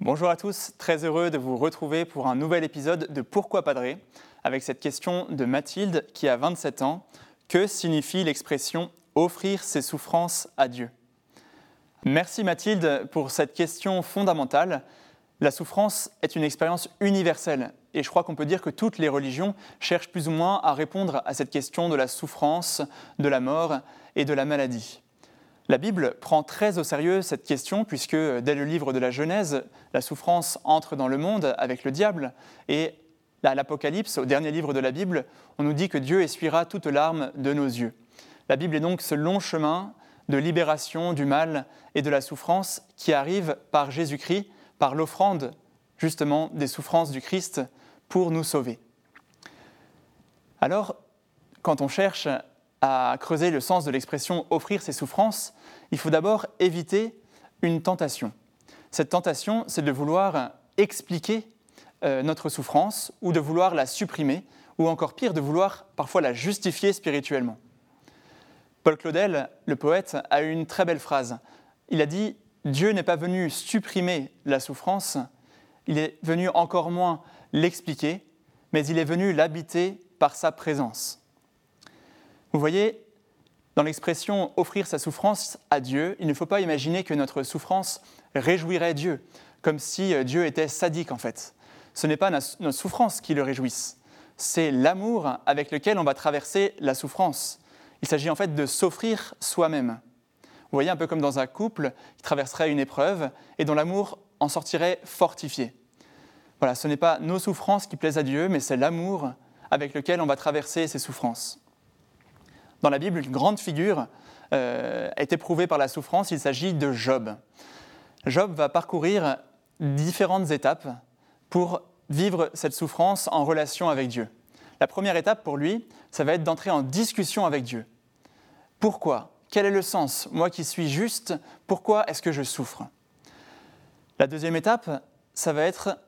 Bonjour à tous, très heureux de vous retrouver pour un nouvel épisode de Pourquoi Padré avec cette question de Mathilde qui a 27 ans. Que signifie l'expression offrir ses souffrances à Dieu? Merci Mathilde pour cette question fondamentale. La souffrance est une expérience universelle et je crois qu'on peut dire que toutes les religions cherchent plus ou moins à répondre à cette question de la souffrance, de la mort et de la maladie. La Bible prend très au sérieux cette question puisque dès le livre de la Genèse, la souffrance entre dans le monde avec le diable et à l'Apocalypse, au dernier livre de la Bible, on nous dit que Dieu essuiera toute larme de nos yeux. La Bible est donc ce long chemin de libération du mal et de la souffrance qui arrive par Jésus-Christ, par l'offrande justement des souffrances du Christ pour nous sauver. Alors, quand on cherche à creuser le sens de l'expression offrir ses souffrances, il faut d'abord éviter une tentation. Cette tentation, c'est de vouloir expliquer euh, notre souffrance ou de vouloir la supprimer ou encore pire, de vouloir parfois la justifier spirituellement. Paul Claudel, le poète, a eu une très belle phrase. Il a dit Dieu n'est pas venu supprimer la souffrance, il est venu encore moins l'expliquer, mais il est venu l'habiter par sa présence. Vous voyez, dans l'expression offrir sa souffrance à Dieu, il ne faut pas imaginer que notre souffrance réjouirait Dieu, comme si euh, Dieu était sadique en fait. Ce n'est pas notre souffrance qui le réjouisse, c'est l'amour avec lequel on va traverser la souffrance. Il s'agit en fait de s'offrir soi-même. Vous voyez, un peu comme dans un couple qui traverserait une épreuve et dont l'amour en sortirait fortifié. Voilà, ce n'est pas nos souffrances qui plaisent à Dieu, mais c'est l'amour avec lequel on va traverser ces souffrances. Dans la Bible, une grande figure euh, est éprouvée par la souffrance, il s'agit de Job. Job va parcourir différentes étapes pour vivre cette souffrance en relation avec Dieu. La première étape pour lui, ça va être d'entrer en discussion avec Dieu. Pourquoi? Quel est le sens? Moi qui suis juste, pourquoi est-ce que je souffre? La deuxième étape, ça va être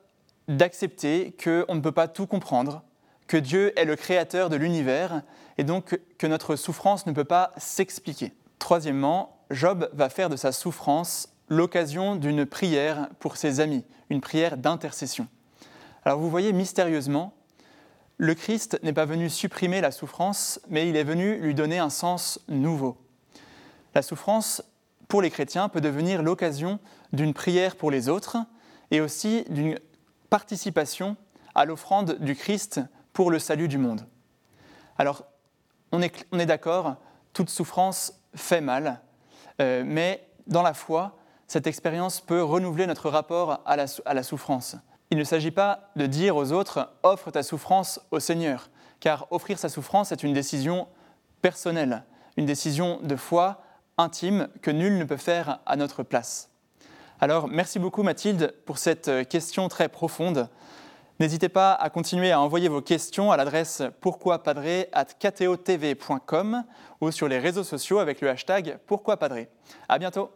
d'accepter qu'on ne peut pas tout comprendre, que Dieu est le créateur de l'univers et donc que notre souffrance ne peut pas s'expliquer. Troisièmement, Job va faire de sa souffrance l'occasion d'une prière pour ses amis, une prière d'intercession. Alors vous voyez, mystérieusement, le Christ n'est pas venu supprimer la souffrance, mais il est venu lui donner un sens nouveau. La souffrance, pour les chrétiens, peut devenir l'occasion d'une prière pour les autres et aussi d'une participation à l'offrande du Christ pour le salut du monde. Alors, on est, d'accord, toute souffrance fait mal, euh, mais dans la foi, cette expérience peut renouveler notre rapport à la, à la souffrance. Il ne s'agit pas de dire aux autres offre ta souffrance au Seigneur, car offrir sa souffrance est une décision personnelle, une décision de foi intime que nul ne peut faire à notre place. Alors merci beaucoup Mathilde pour cette question très profonde. N'hésitez pas à continuer à envoyer vos questions à l'adresse pourquoipadré@kteotv.com ou sur les réseaux sociaux avec le hashtag pourquoipadré. À bientôt.